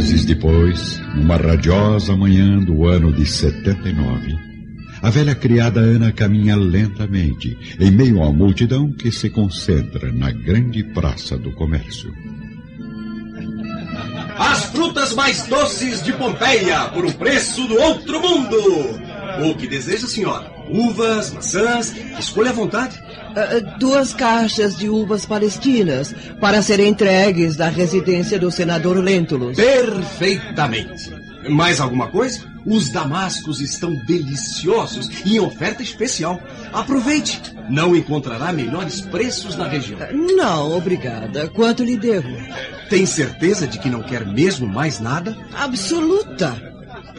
meses depois, numa radiosa manhã do ano de 79, a velha criada Ana caminha lentamente em meio à multidão que se concentra na grande praça do comércio. As frutas mais doces de Pompeia por um preço do outro mundo. O que deseja, senhora? Uvas, maçãs, escolha à vontade. Uh, duas caixas de uvas palestinas para serem entregues da residência do senador Lentulus. Perfeitamente. Mais alguma coisa? Os damascos estão deliciosos e em oferta especial. Aproveite. Não encontrará melhores preços na região. Não, obrigada. Quanto lhe devo? Tem certeza de que não quer mesmo mais nada? Absoluta.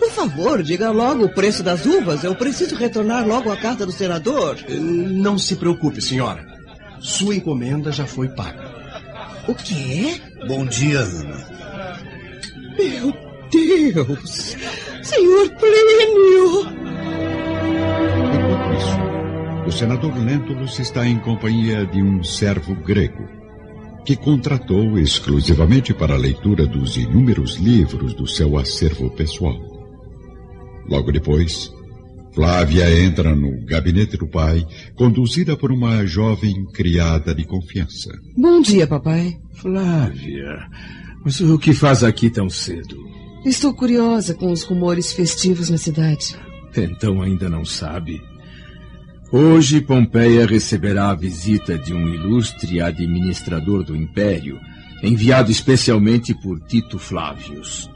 Por favor, diga logo o preço das uvas. Eu preciso retornar logo à carta do senador. Não se preocupe, senhora. Sua encomenda já foi paga. O quê? Bom dia, Ana. Meu Deus! Senhor Plínio! Enquanto isso, o senador Lentulus está em companhia de um servo grego que contratou exclusivamente para a leitura dos inúmeros livros do seu acervo pessoal. Logo depois, Flávia entra no gabinete do pai, conduzida por uma jovem criada de confiança. Bom dia, papai. Flávia, mas o que faz aqui tão cedo? Estou curiosa com os rumores festivos na cidade. Então ainda não sabe. Hoje Pompeia receberá a visita de um ilustre administrador do Império, enviado especialmente por Tito Flávios.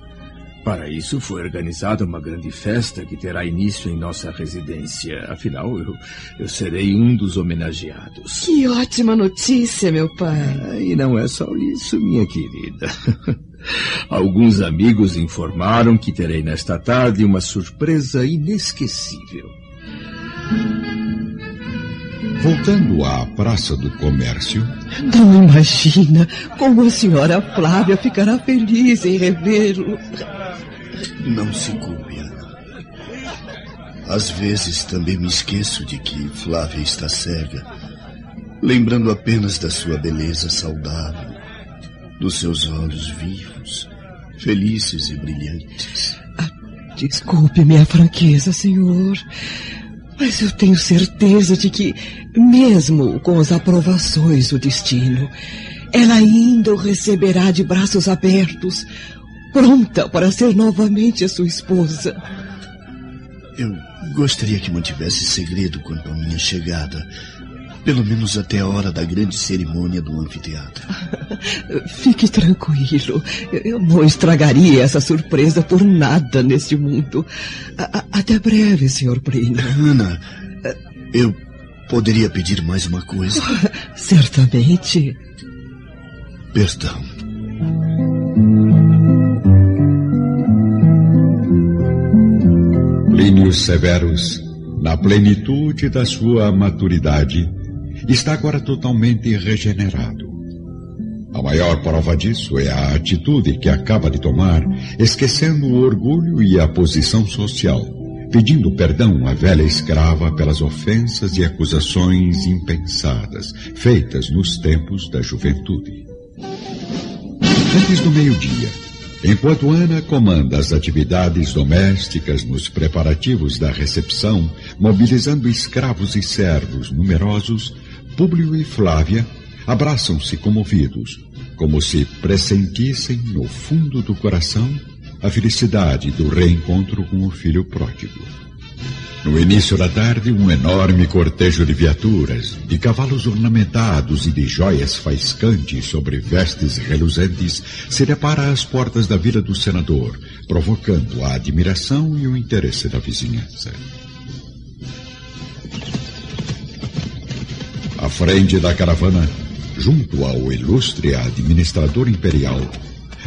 Para isso foi organizada uma grande festa que terá início em nossa residência. Afinal, eu, eu serei um dos homenageados. Que ótima notícia, meu pai. Ah, e não é só isso, minha querida. Alguns amigos informaram que terei nesta tarde uma surpresa inesquecível. Voltando à Praça do Comércio. Não imagina como a senhora Flávia ficará feliz em revê-lo. Não se culpe, Ana. Às vezes também me esqueço de que Flávia está cega, lembrando apenas da sua beleza saudável, dos seus olhos vivos, felizes e brilhantes. Ah, desculpe minha franqueza, senhor. Mas eu tenho certeza de que, mesmo com as aprovações do destino, ela ainda o receberá de braços abertos, pronta para ser novamente a sua esposa. Eu gostaria que mantivesse segredo quanto à minha chegada. Pelo menos até a hora da grande cerimônia do anfiteatro. Fique tranquilo. Eu não estragaria essa surpresa por nada neste mundo. A até breve, Sr. Plínio. Ana, eu poderia pedir mais uma coisa? Certamente. Perdão. Plínio Severus, na plenitude da sua maturidade, está agora totalmente regenerado. A maior prova disso é a atitude que acaba de tomar, esquecendo o orgulho e a posição social, pedindo perdão à velha escrava pelas ofensas e acusações impensadas feitas nos tempos da juventude. Antes do meio-dia, Enquanto Ana comanda as atividades domésticas nos preparativos da recepção, mobilizando escravos e servos numerosos, Públio e Flávia abraçam-se comovidos, como se pressentissem no fundo do coração a felicidade do reencontro com o filho pródigo. No início da tarde, um enorme cortejo de viaturas, de cavalos ornamentados e de joias faiscantes sobre vestes reluzentes, se depara às portas da vila do senador, provocando a admiração e o interesse da vizinhança. À frente da caravana, junto ao ilustre administrador imperial,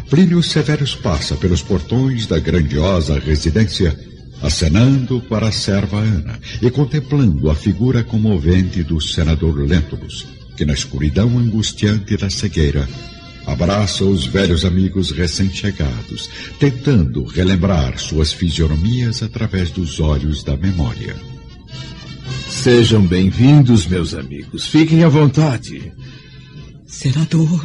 Plínio Severus passa pelos portões da grandiosa residência acenando para a serva Ana e contemplando a figura comovente do senador Lentulus, que na escuridão angustiante da cegueira abraça os velhos amigos recém-chegados, tentando relembrar suas fisionomias através dos olhos da memória. Sejam bem-vindos, meus amigos. Fiquem à vontade. Senador,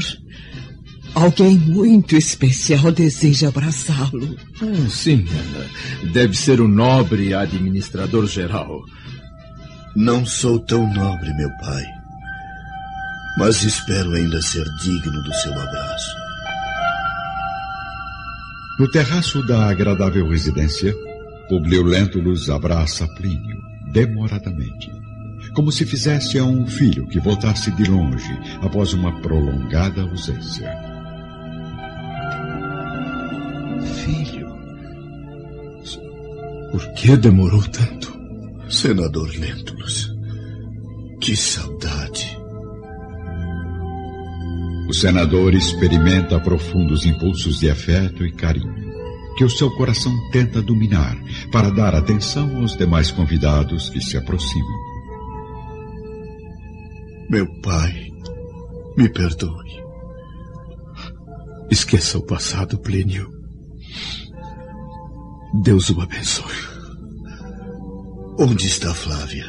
Alguém muito especial deseja abraçá-lo. Oh, sim, Ana. Deve ser o nobre administrador geral. Não sou tão nobre, meu pai. Mas espero ainda ser digno do seu abraço. No terraço da agradável residência, Publio Lentulus abraça Plínio, demoradamente, como se fizesse a um filho que voltasse de longe após uma prolongada ausência. Filho, por que demorou tanto? Senador Lentulus, que saudade. O senador experimenta profundos impulsos de afeto e carinho, que o seu coração tenta dominar para dar atenção aos demais convidados que se aproximam. Meu pai, me perdoe. Esqueça o passado, Plínio. Deus o abençoe. Onde está Flávia?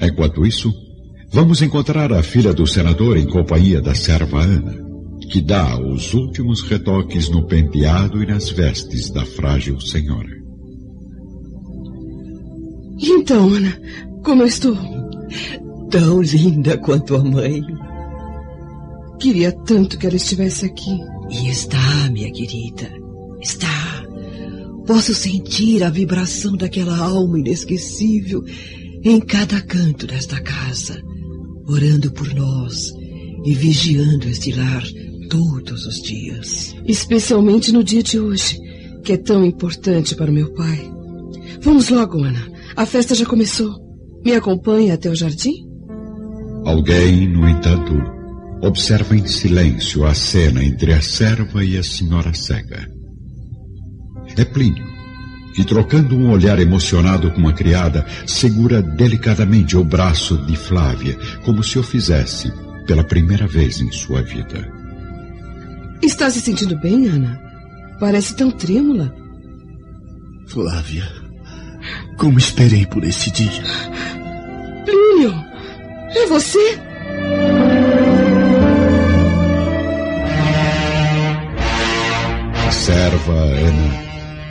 Enquanto isso, vamos encontrar a filha do senador em companhia da serva Ana, que dá os últimos retoques no penteado e nas vestes da frágil senhora. Então, Ana, como eu estou? Tão linda quanto a mãe. Queria tanto que ela estivesse aqui. E está, minha querida. Está. Posso sentir a vibração daquela alma inesquecível em cada canto desta casa, orando por nós e vigiando este lar todos os dias. Especialmente no dia de hoje, que é tão importante para o meu pai. Vamos logo, Ana. A festa já começou. Me acompanha até o jardim? Alguém, no entanto, observa em silêncio a cena entre a serva e a senhora cega. É Plínio, que trocando um olhar emocionado com a criada, segura delicadamente o braço de Flávia, como se o fizesse pela primeira vez em sua vida. Está se sentindo bem, Ana? Parece tão trêmula. Flávia, como esperei por esse dia. Plínio, é você? A serva Ana,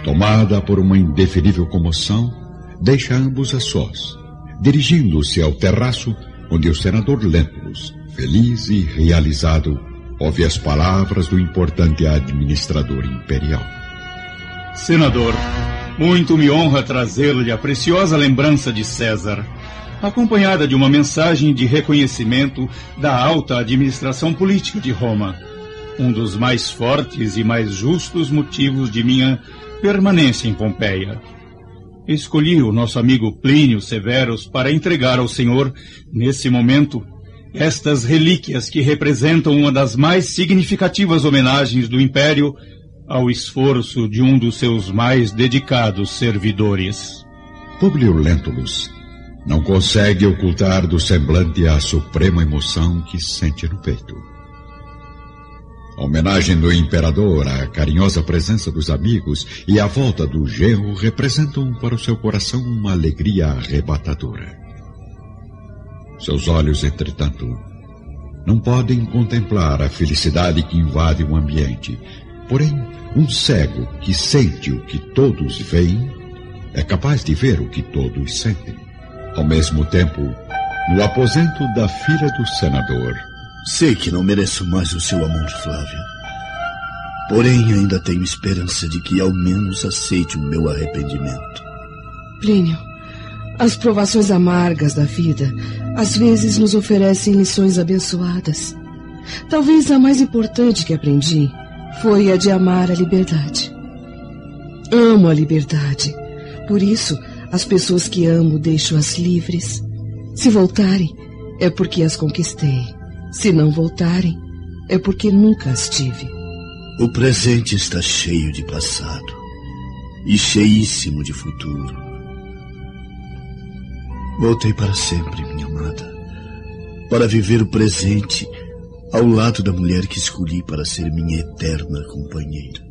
tomada por uma indeferível comoção, deixa ambos a sós, dirigindo-se ao terraço onde o senador Lentulus, feliz e realizado, ouve as palavras do importante administrador imperial. Senador, muito me honra trazer-lhe a preciosa lembrança de César, acompanhada de uma mensagem de reconhecimento da alta administração política de Roma, um dos mais fortes e mais justos motivos de minha permanência em Pompeia. Escolhi o nosso amigo Plínio Severus para entregar ao senhor, nesse momento, estas relíquias que representam uma das mais significativas homenagens do Império ao esforço de um dos seus mais dedicados servidores. Publio Lentulus não consegue ocultar do semblante a suprema emoção que sente no peito. A homenagem do imperador, a carinhosa presença dos amigos e a volta do genro representam para o seu coração uma alegria arrebatadora. Seus olhos, entretanto, não podem contemplar a felicidade que invade o ambiente. Porém, um cego que sente o que todos veem é capaz de ver o que todos sentem. Ao mesmo tempo, no aposento da filha do senador. Sei que não mereço mais o seu amor, Flávia. Porém, ainda tenho esperança de que ao menos aceite o meu arrependimento. Plínio, as provações amargas da vida às vezes nos oferecem lições abençoadas. Talvez a mais importante que aprendi foi a de amar a liberdade. Amo a liberdade. Por isso, as pessoas que amo deixo-as livres. Se voltarem, é porque as conquistei. Se não voltarem, é porque nunca as tive. O presente está cheio de passado e cheíssimo de futuro. Voltei para sempre, minha amada, para viver o presente ao lado da mulher que escolhi para ser minha eterna companheira.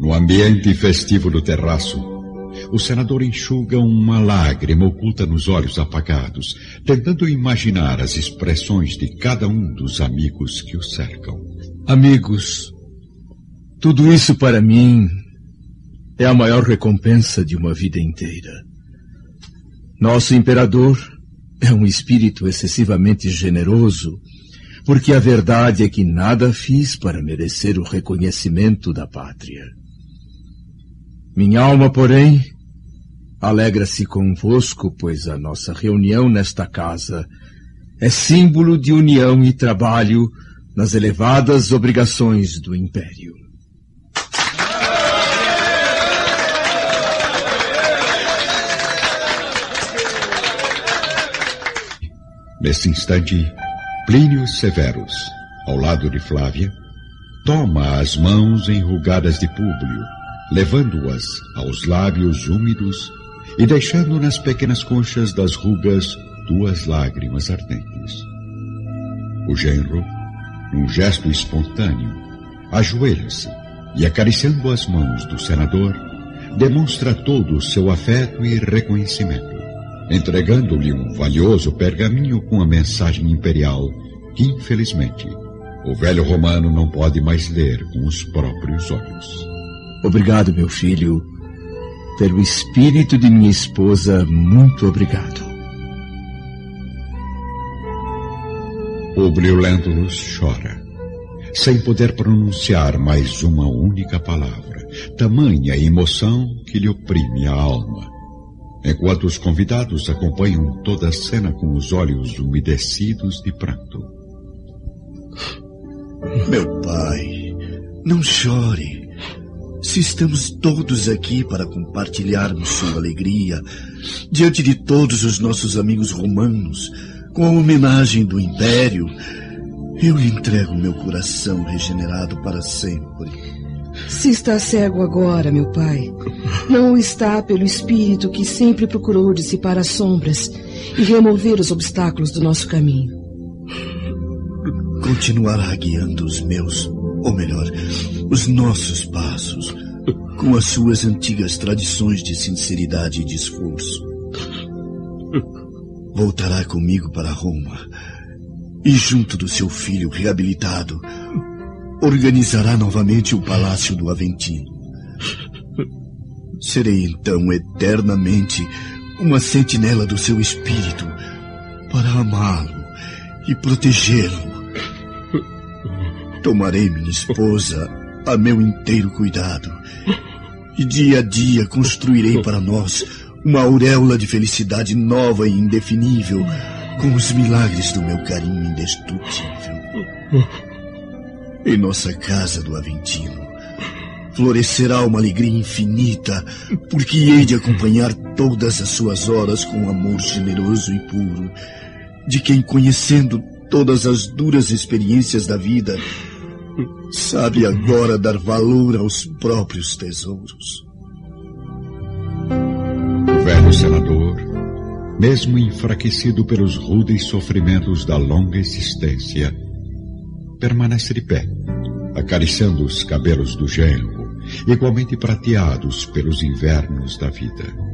No ambiente festivo do terraço, o senador enxuga uma lágrima oculta nos olhos apagados, tentando imaginar as expressões de cada um dos amigos que o cercam. Amigos, tudo isso para mim é a maior recompensa de uma vida inteira. Nosso imperador é um espírito excessivamente generoso, porque a verdade é que nada fiz para merecer o reconhecimento da pátria. Minha alma, porém, alegra-se convosco, pois a nossa reunião nesta casa é símbolo de união e trabalho nas elevadas obrigações do Império. Nesse instante, Plínio Severus, ao lado de Flávia, toma as mãos enrugadas de Públio, levando-as aos lábios úmidos e deixando nas pequenas conchas das rugas duas lágrimas ardentes. O genro, num gesto espontâneo, ajoelha-se e, acariciando as mãos do senador, demonstra todo o seu afeto e reconhecimento entregando-lhe um valioso pergaminho com a mensagem imperial que, infelizmente, o velho romano não pode mais ler com os próprios olhos. Obrigado, meu filho. Pelo espírito de minha esposa, muito obrigado. Publio Lentulus chora, sem poder pronunciar mais uma única palavra, tamanha emoção que lhe oprime a alma enquanto os convidados acompanham toda a cena com os olhos umedecidos de pranto. Meu pai, não chore. Se estamos todos aqui para compartilharmos sua alegria, diante de todos os nossos amigos romanos, com a homenagem do Império, eu lhe entrego meu coração regenerado para sempre. Se está cego agora, meu pai, não está pelo espírito que sempre procurou dissipar as sombras e remover os obstáculos do nosso caminho. Continuará guiando os meus, ou melhor, os nossos passos, com as suas antigas tradições de sinceridade e de esforço. Voltará comigo para Roma e, junto do seu filho reabilitado, organizará novamente o Palácio do Aventino. Serei então eternamente uma sentinela do seu espírito para amá-lo e protegê-lo. Tomarei minha esposa a meu inteiro cuidado e dia a dia construirei para nós uma auréola de felicidade nova e indefinível com os milagres do meu carinho indestrutível em nossa casa do Aventino. Florescerá uma alegria infinita, porque hei de acompanhar todas as suas horas com amor generoso e puro, de quem, conhecendo todas as duras experiências da vida, sabe agora dar valor aos próprios tesouros. O velho senador, mesmo enfraquecido pelos rudes sofrimentos da longa existência, permanece de pé, acariciando os cabelos do genro, igualmente prateados pelos invernos da vida.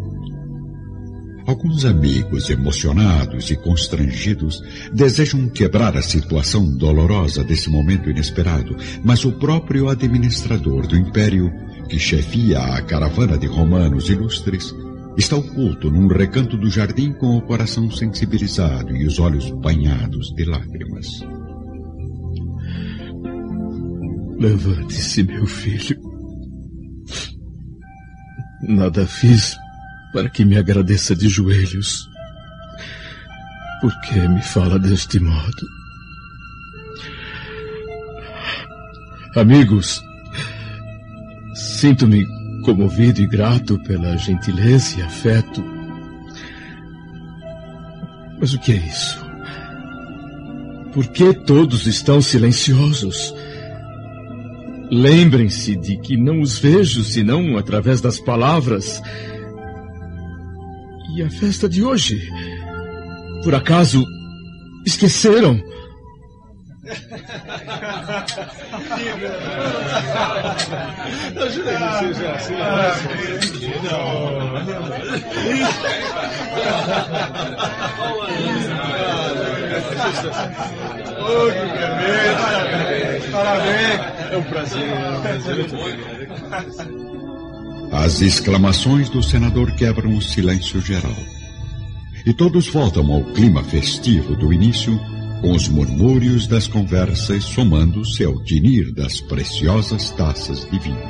Alguns amigos, emocionados e constrangidos, desejam quebrar a situação dolorosa desse momento inesperado, mas o próprio administrador do império, que chefia a caravana de romanos ilustres, está oculto num recanto do jardim com o coração sensibilizado e os olhos banhados de lágrimas. Levante-se, meu filho. Nada fiz para que me agradeça de joelhos. Por que me fala deste modo? Amigos, sinto-me comovido e grato pela gentileza e afeto. Mas o que é isso? Por que todos estão silenciosos? Lembrem-se de que não os vejo senão através das palavras. E a festa de hoje? Por acaso esqueceram? Ajuda que seja assim. Oh, que beleza! Parabéns! É um prazer, é um prazer. As exclamações do senador quebram o silêncio geral. E todos voltam ao clima festivo do início, com os murmúrios das conversas somando-se ao tinir das preciosas taças de vinho.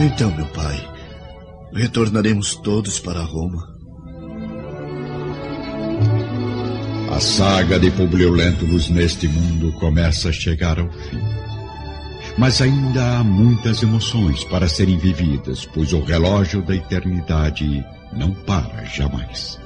Então, meu pai, retornaremos todos para Roma. A saga de Publio Lentulus neste mundo começa a chegar ao fim. Mas ainda há muitas emoções para serem vividas, pois o relógio da eternidade não para jamais.